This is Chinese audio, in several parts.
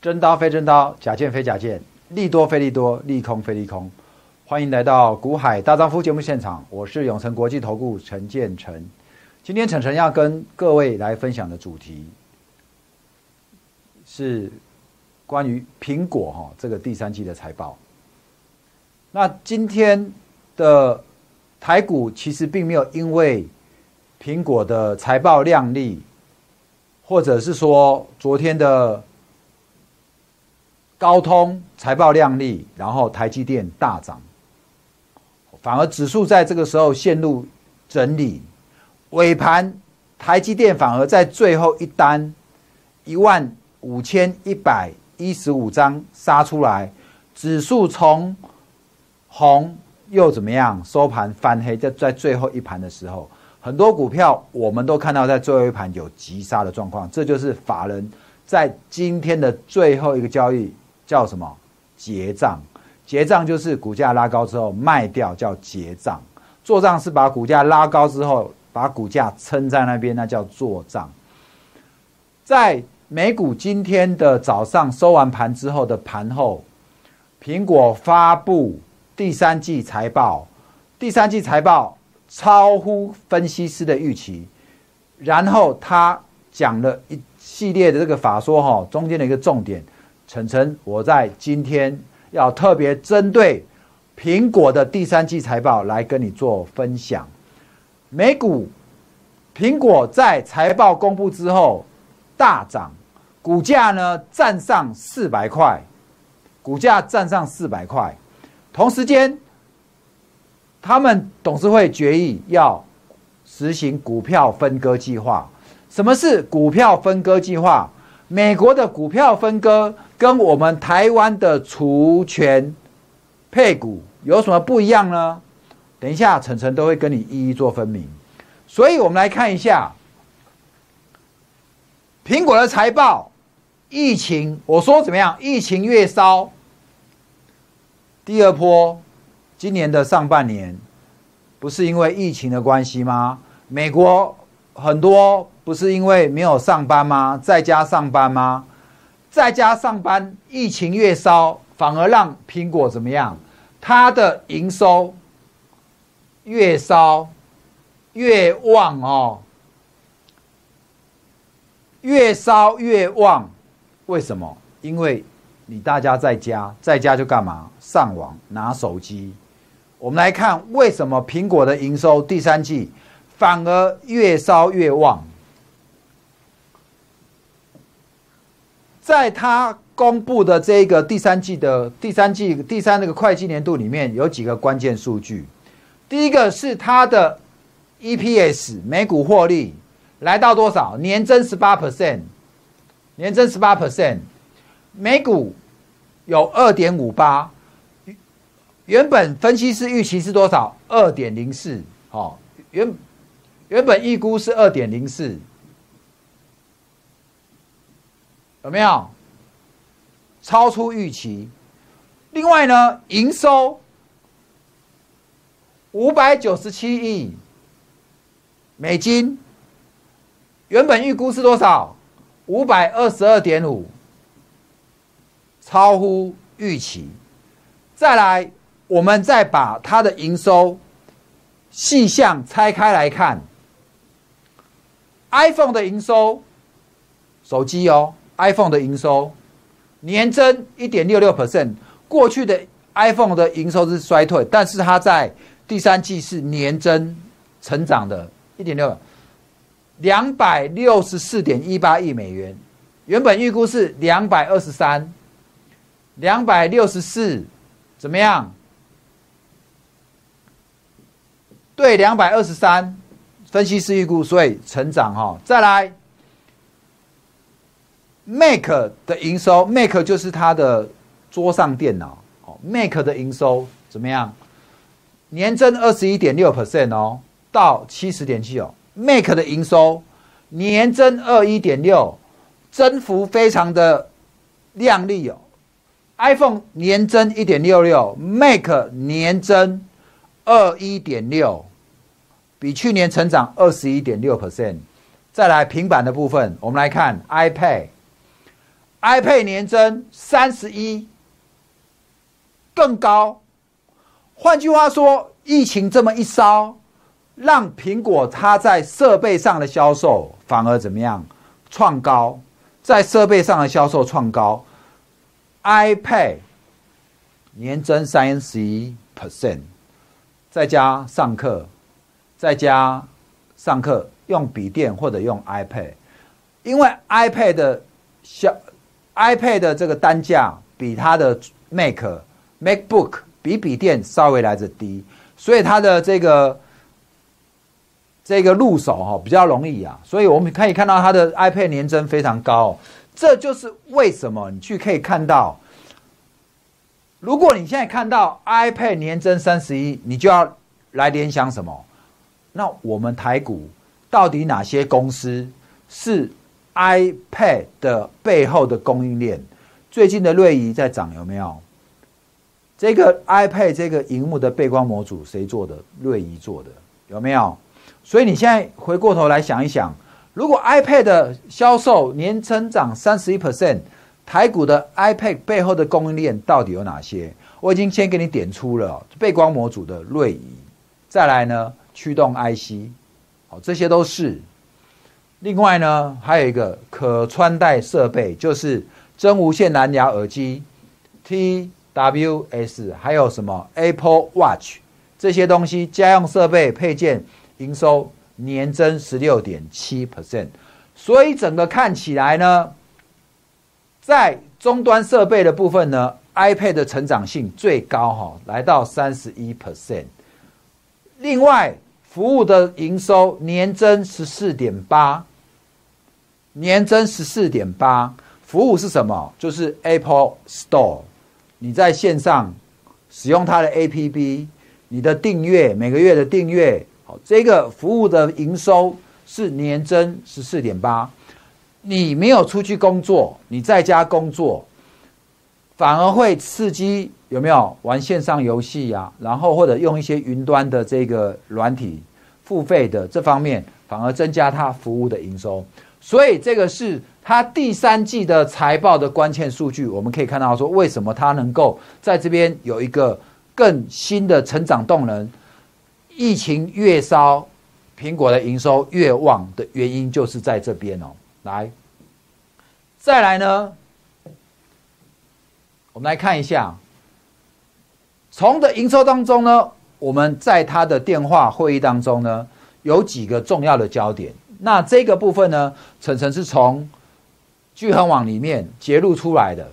真刀非真刀，假剑非假剑，利多非利多，利空非利空。欢迎来到股海大丈夫节目现场，我是永诚国际投顾陈建成。今天陈晨要跟各位来分享的主题是关于苹果哈这个第三季的财报。那今天的台股其实并没有因为苹果的财报亮丽，或者是说昨天的高通财报亮丽，然后台积电大涨，反而指数在这个时候陷入整理。尾盘，台积电反而在最后一单一万五千一百一十五张杀出来，指数从红又怎么样？收盘翻黑，在在最后一盘的时候，很多股票我们都看到在最后一盘有急杀的状况，这就是法人在今天的最后一个交易叫什么？结账，结账就是股价拉高之后卖掉，叫结账。做账是把股价拉高之后。把股价撑在那边，那叫做账。在美股今天的早上收完盘之后的盘后，苹果发布第三季财报，第三季财报超乎分析师的预期。然后他讲了一系列的这个法说，哈，中间的一个重点，晨晨，我在今天要特别针对苹果的第三季财报来跟你做分享。美股，苹果在财报公布之后大涨，股价呢站上四百块，股价站上四百块。同时间，他们董事会决议要实行股票分割计划。什么是股票分割计划？美国的股票分割跟我们台湾的除权配股有什么不一样呢？等一下，晨晨都会跟你一一做分明。所以，我们来看一下苹果的财报。疫情，我说怎么样？疫情越烧，第二波，今年的上半年，不是因为疫情的关系吗？美国很多不是因为没有上班吗？在家上班吗？在家上班，疫情越烧，反而让苹果怎么样？它的营收。越烧越旺哦，越烧越旺，为什么？因为你大家在家，在家就干嘛？上网拿手机。我们来看为什么苹果的营收第三季反而越烧越旺。在他公布的这个第三季的第三季第三那个会计年度里面，有几个关键数据。第一个是它的 EPS 每股获利来到多少？年增十八 percent，年增十八 percent，每股有二点五八，原本分析师预期是多少？二点零四，哦，原原本预估是二点零四，有没有超出预期？另外呢，营收。五百九十七亿美金，原本预估是多少？五百二十二点五，超乎预期。再来，我们再把它的营收细项拆开来看，iPhone 的营收，手机哦，iPhone 的营收年增一点六六 percent。过去的 iPhone 的营收是衰退，但是它在第三季是年增成长的，一点六，两百六十四点一八亿美元，原本预估是两百二十三，两百六十四，怎么样？对，两百二十三，分析师预估，所以成长哈。再来，Mac 的营收，Mac 就是它的桌上电脑，哦，Mac 的营收怎么样？年增二十一点六 percent 哦，到七十点七哦。Mac 的营收年增二一点六，增幅非常的亮丽哦。iPhone 年增一点六六，Mac 年增二一点六，比去年成长二十一点六 percent。再来平板的部分，我们来看 iPad。iPad 年增三十一，更高。换句话说，疫情这么一烧，让苹果它在设备上的销售反而怎么样？创高，在设备上的销售创高，iPad 年增三十一 percent，在家上课，在家上课用笔电或者用 iPad，因为 iPad 的小 iPad 的这个单价比它的 Mac MacBook。比笔电稍微来着低，所以它的这个这个入手哈比较容易啊，所以我们可以看到它的 iPad 年增非常高，这就是为什么你去可以看到，如果你现在看到 iPad 年增三十一，你就要来联想什么？那我们台股到底哪些公司是 iPad 的背后的供应链？最近的瑞仪在涨有没有？这个 iPad 这个荧幕的背光模组谁做的？瑞仪做的，有没有？所以你现在回过头来想一想，如果 iPad 的销售年成长三十一 percent，台股的 iPad 背后的供应链到底有哪些？我已经先给你点出了背光模组的瑞仪，再来呢驱动 IC，好，这些都是。另外呢，还有一个可穿戴设备，就是真无线蓝牙耳机 T。WS 还有什么 Apple Watch 这些东西，家用设备配件营收年增十六点七 percent，所以整个看起来呢，在终端设备的部分呢，iPad 的成长性最高哈，来到三十一 percent。另外，服务的营收年增十四点八，年增十四点八，服务是什么？就是 Apple Store。你在线上使用它的 A P P，你的订阅每个月的订阅，好，这个服务的营收是年增十四点八。你没有出去工作，你在家工作，反而会刺激有没有玩线上游戏呀？然后或者用一些云端的这个软体付费的这方面，反而增加它服务的营收。所以这个是。它第三季的财报的关键数据，我们可以看到说，为什么它能够在这边有一个更新的成长动能？疫情越烧，苹果的营收越旺的原因就是在这边哦。来，再来呢，我们来看一下，从的营收当中呢，我们在他的电话会议当中呢，有几个重要的焦点。那这个部分呢，晨晨是从。聚恒网里面揭露出来的，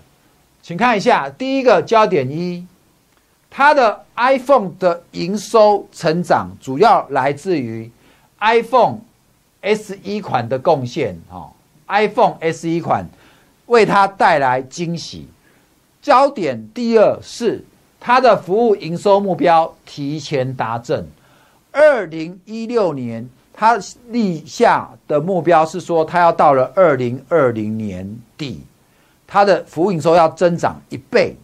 请看一下第一个焦点一，它的 iPhone 的营收成长主要来自于 iPhone S 一款的贡献哦 i p h o n e S 一款为它带来惊喜。焦点第二是它的服务营收目标提前达阵，二零一六年。他立下的目标是说，他要到了二零二零年底，他的服务营收要增长一倍，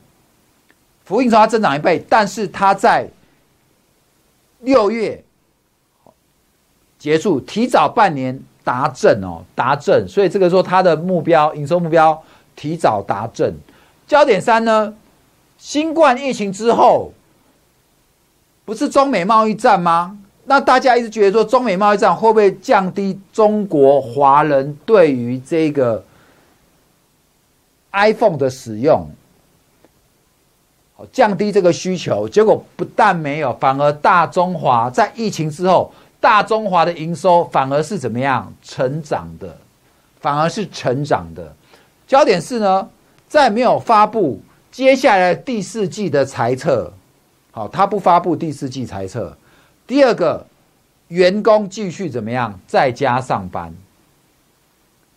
服务营收要增长一倍，但是他在六月结束，提早半年达阵哦，达阵，所以这个说他的目标营收目标提早达阵。焦点三呢，新冠疫情之后，不是中美贸易战吗？那大家一直觉得说，中美贸易战会不会降低中国华人对于这个 iPhone 的使用，降低这个需求？结果不但没有，反而大中华在疫情之后，大中华的营收反而是怎么样成长的？反而是成长的。焦点是呢，在没有发布接下来第四季的财测，好，他不发布第四季财测。第二个，员工继续怎么样在家上班？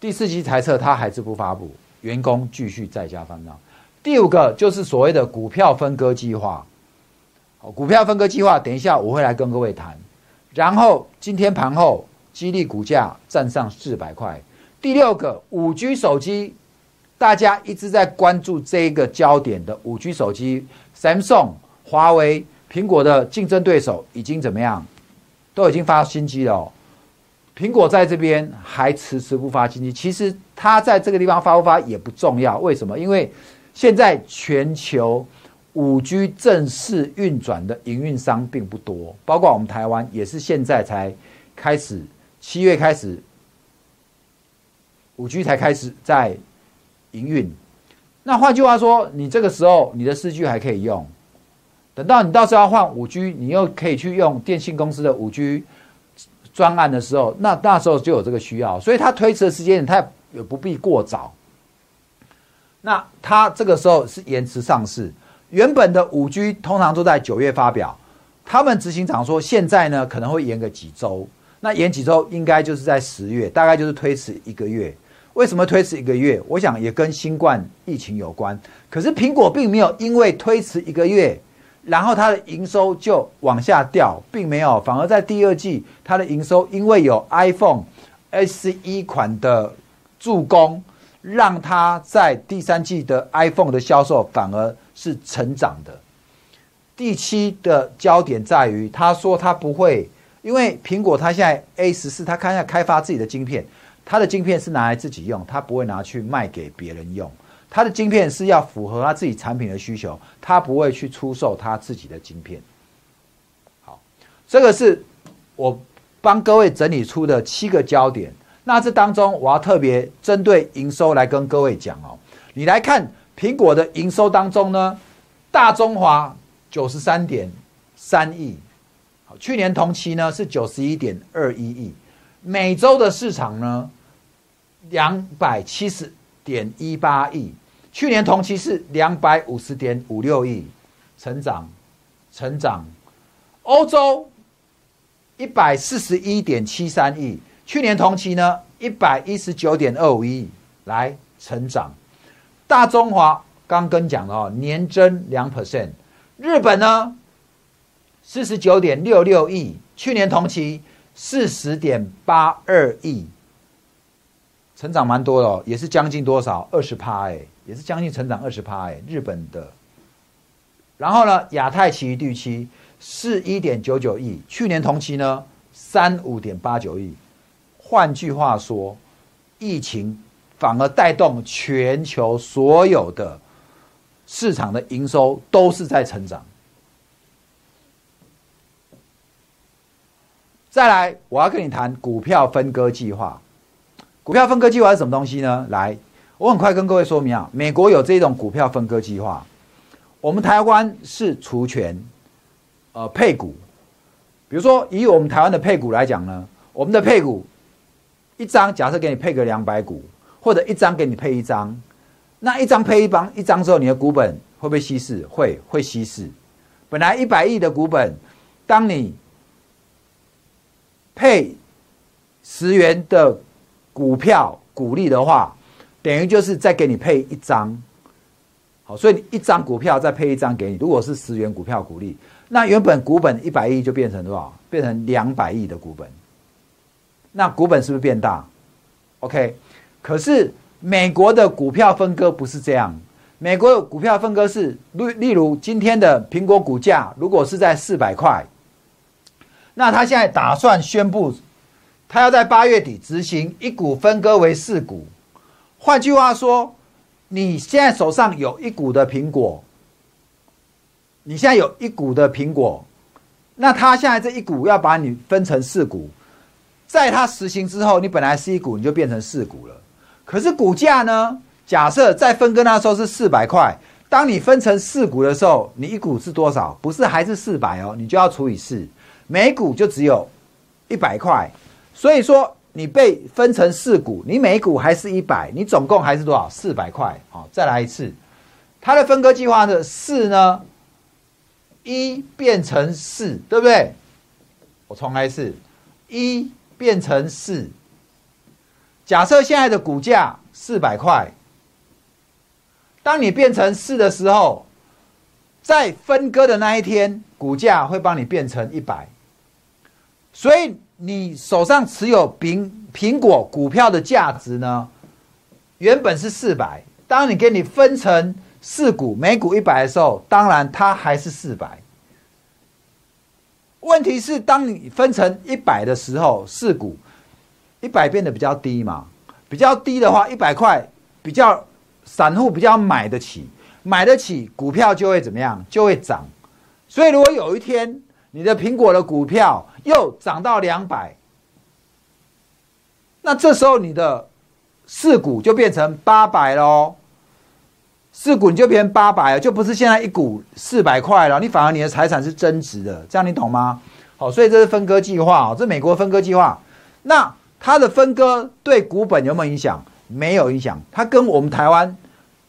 第四季财测他还是不发布，员工继续在家上班。第五个就是所谓的股票分割计划。好，股票分割计划，等一下我会来跟各位谈。然后今天盘后，激励股价站上四百块。第六个，五 G 手机，大家一直在关注这个焦点的五 G 手机，Samsung、华为。苹果的竞争对手已经怎么样？都已经发新机了。苹果在这边还迟迟不发新机，其实它在这个地方发不发也不重要。为什么？因为现在全球五 G 正式运转的营运商并不多，包括我们台湾也是现在才开始，七月开始五 G 才开始在营运。那换句话说，你这个时候你的四 G 还可以用，等到你到时候要换五 G，你又可以去用电信公司的五 G。专案的时候，那那时候就有这个需要，所以他推迟的时间点，他也不必过早。那他这个时候是延迟上市，原本的五 G 通常都在九月发表，他们执行长说现在呢可能会延个几周，那延几周应该就是在十月，大概就是推迟一个月。为什么推迟一个月？我想也跟新冠疫情有关。可是苹果并没有因为推迟一个月。然后它的营收就往下掉，并没有，反而在第二季，它的营收因为有 iPhone SE 款的助攻，让它在第三季的 iPhone 的销售反而是成长的。第七的焦点在于，他说他不会，因为苹果它现在 A 十四，它开下开发自己的晶片，它的晶片是拿来自己用，它不会拿去卖给别人用。它的晶片是要符合它自己产品的需求，它不会去出售它自己的晶片。好，这个是我帮各位整理出的七个焦点。那这当中，我要特别针对营收来跟各位讲哦。你来看苹果的营收当中呢，大中华九十三点三亿，好，去年同期呢是九十一点二一亿，美洲的市场呢两百七十点一八亿。去年同期是两百五十点五六亿，成长，成长。欧洲一百四十一点七三亿，去年同期呢一百一十九点二五亿，来成长。大中华刚跟讲了哦，年增两 percent。日本呢四十九点六六亿，去年同期四十点八二亿，成长蛮多的，也是将近多少二十趴哎。也是将近成长二十趴哎，日本的。然后呢，亚太其余地区是一点九九亿，去年同期呢三五点八九亿。换句话说，疫情反而带动全球所有的市场的营收都是在成长。再来，我要跟你谈股票分割计划。股票分割计划是什么东西呢？来。我很快跟各位说明啊，美国有这种股票分割计划，我们台湾是除权，呃配股，比如说以我们台湾的配股来讲呢，我们的配股一张假设给你配个两百股，或者一张给你配一张，那一张配一帮，一张之后你的股本会不会稀释？会，会稀释。本来一百亿的股本，当你配十元的股票股利的话。等于就是再给你配一张，好，所以一张股票再配一张给你。如果是十元股票股利，那原本股本一百亿就变成多少？变成两百亿的股本。那股本是不是变大？OK。可是美国的股票分割不是这样，美国的股票分割是例例如今天的苹果股价如果是在四百块，那他现在打算宣布，他要在八月底执行一股分割为四股。换句话说，你现在手上有一股的苹果，你现在有一股的苹果，那他现在这一股要把你分成四股，在它实行之后，你本来是一股，你就变成四股了。可是股价呢？假设在分割那时候是四百块，当你分成四股的时候，你一股是多少？不是还是四百哦？你就要除以四，每股就只有一百块，所以说。你被分成四股，你每股还是一百，你总共还是多少？四百块。好，再来一次，它的分割计划的四呢？一变成四，对不对？我重来一次，一变成四。假设现在的股价四百块，当你变成四的时候，在分割的那一天，股价会帮你变成一百，所以。你手上持有苹苹果股票的价值呢？原本是四百，当你给你分成四股，每股一百的时候，当然它还是四百。问题是，当你分成一百的时候，四股，一百变得比较低嘛，比较低的话，一百块比较散户比较买得起，买得起股票就会怎么样？就会涨。所以如果有一天你的苹果的股票又涨到两百，那这时候你的四股就变成八百喽，四股你就变成八百了，就不是现在一股四百块了，你反而你的财产是增值的，这样你懂吗？好，所以这是分割计划哦，这美国分割计划，那它的分割对股本有没有影响？没有影响，它跟我们台湾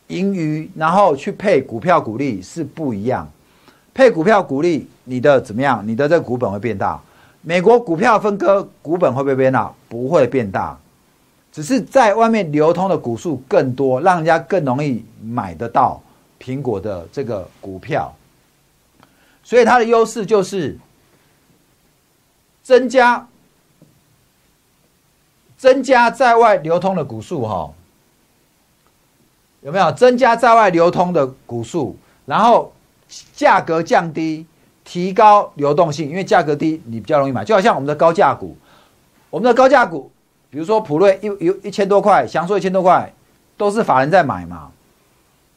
盈余然后去配股票股利是不一样，配股票股利你的怎么样？你的这个股本会变大。美国股票分割股本会不会变大？不会变大，只是在外面流通的股数更多，让人家更容易买得到苹果的这个股票，所以它的优势就是增加增加在外流通的股数，哈，有没有增加在外流通的股数？然后价格降低。提高流动性，因为价格低，你比较容易买。就好像我们的高价股，我们的高价股，比如说普瑞一有一千多块，祥硕一千多块，都是法人在买嘛，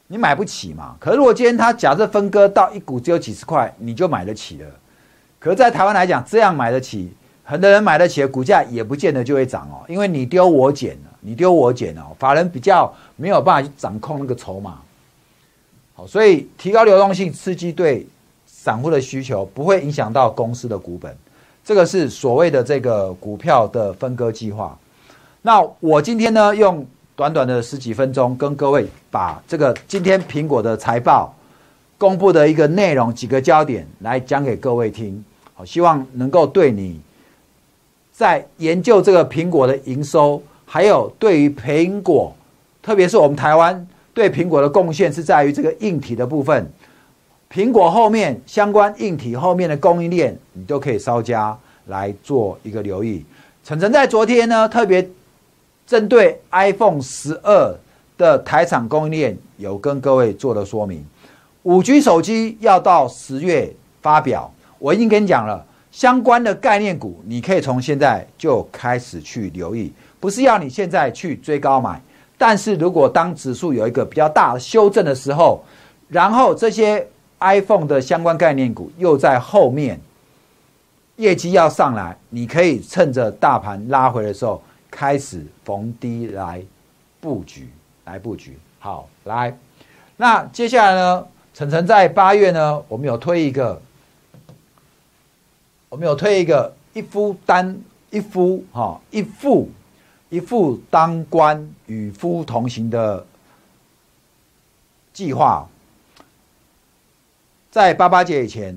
你买不起嘛。可是如果今天它假设分割到一股只有几十块，你就买得起了。可是，在台湾来讲，这样买得起，很多人买得起的股价也不见得就会涨哦，因为你丢我捡了，你丢我捡哦，法人比较没有办法去掌控那个筹码。好，所以提高流动性，刺激对。散户的需求不会影响到公司的股本，这个是所谓的这个股票的分割计划。那我今天呢，用短短的十几分钟，跟各位把这个今天苹果的财报公布的一个内容几个焦点来讲给各位听。好，希望能够对你在研究这个苹果的营收，还有对于苹果，特别是我们台湾对苹果的贡献是在于这个硬体的部分。苹果后面相关硬体后面的供应链，你都可以稍加来做一个留意。晨晨在昨天呢，特别针对 iPhone 十二的台厂供应链，有跟各位做了说明。五 G 手机要到十月发表，我已经跟你讲了，相关的概念股，你可以从现在就开始去留意，不是要你现在去追高买，但是如果当指数有一个比较大的修正的时候，然后这些。iPhone 的相关概念股又在后面，业绩要上来，你可以趁着大盘拉回的时候开始逢低来布局，来布局。好，来，那接下来呢？晨晨在八月呢，我们有推一个，我们有推一个一夫单一夫哈一夫一夫当官与夫同行的计划。在八八节以前，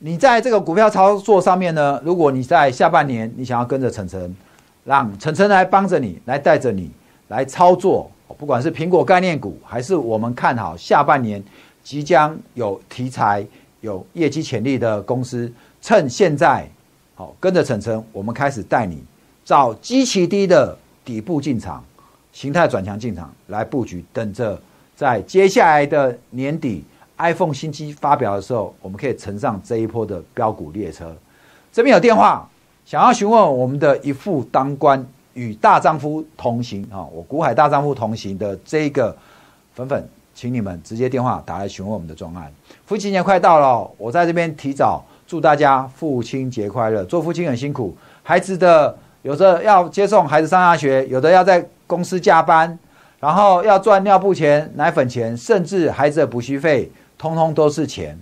你在这个股票操作上面呢？如果你在下半年你想要跟着晨晨，让晨晨来帮着你，来带着你来操作，不管是苹果概念股，还是我们看好下半年即将有题材、有业绩潜力的公司，趁现在好跟着晨晨，我们开始带你找极其低的底部进场，形态转强进场来布局，等着在接下来的年底。iPhone 新机发表的时候，我们可以乘上这一波的标股列车。这边有电话，想要询问我们的一副当官与大丈夫同行啊，我股海大丈夫同行的这个粉粉，请你们直接电话打来询问我们的专案。父亲节快到了，我在这边提早祝大家父亲节快乐。做父亲很辛苦，孩子的有的要接送孩子上下学，有的要在公司加班，然后要赚尿布钱、奶粉钱，甚至孩子的补习费。通通都是钱，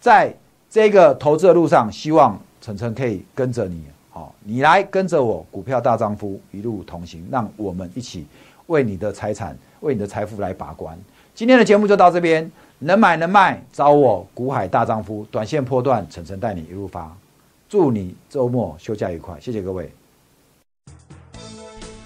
在这个投资的路上，希望晨晨可以跟着你，好，你来跟着我，股票大丈夫一路同行，让我们一起为你的财产、为你的财富来把关。今天的节目就到这边，能买能卖找我，股海大丈夫，短线破断，晨晨带你一路发，祝你周末休假愉快，谢谢各位。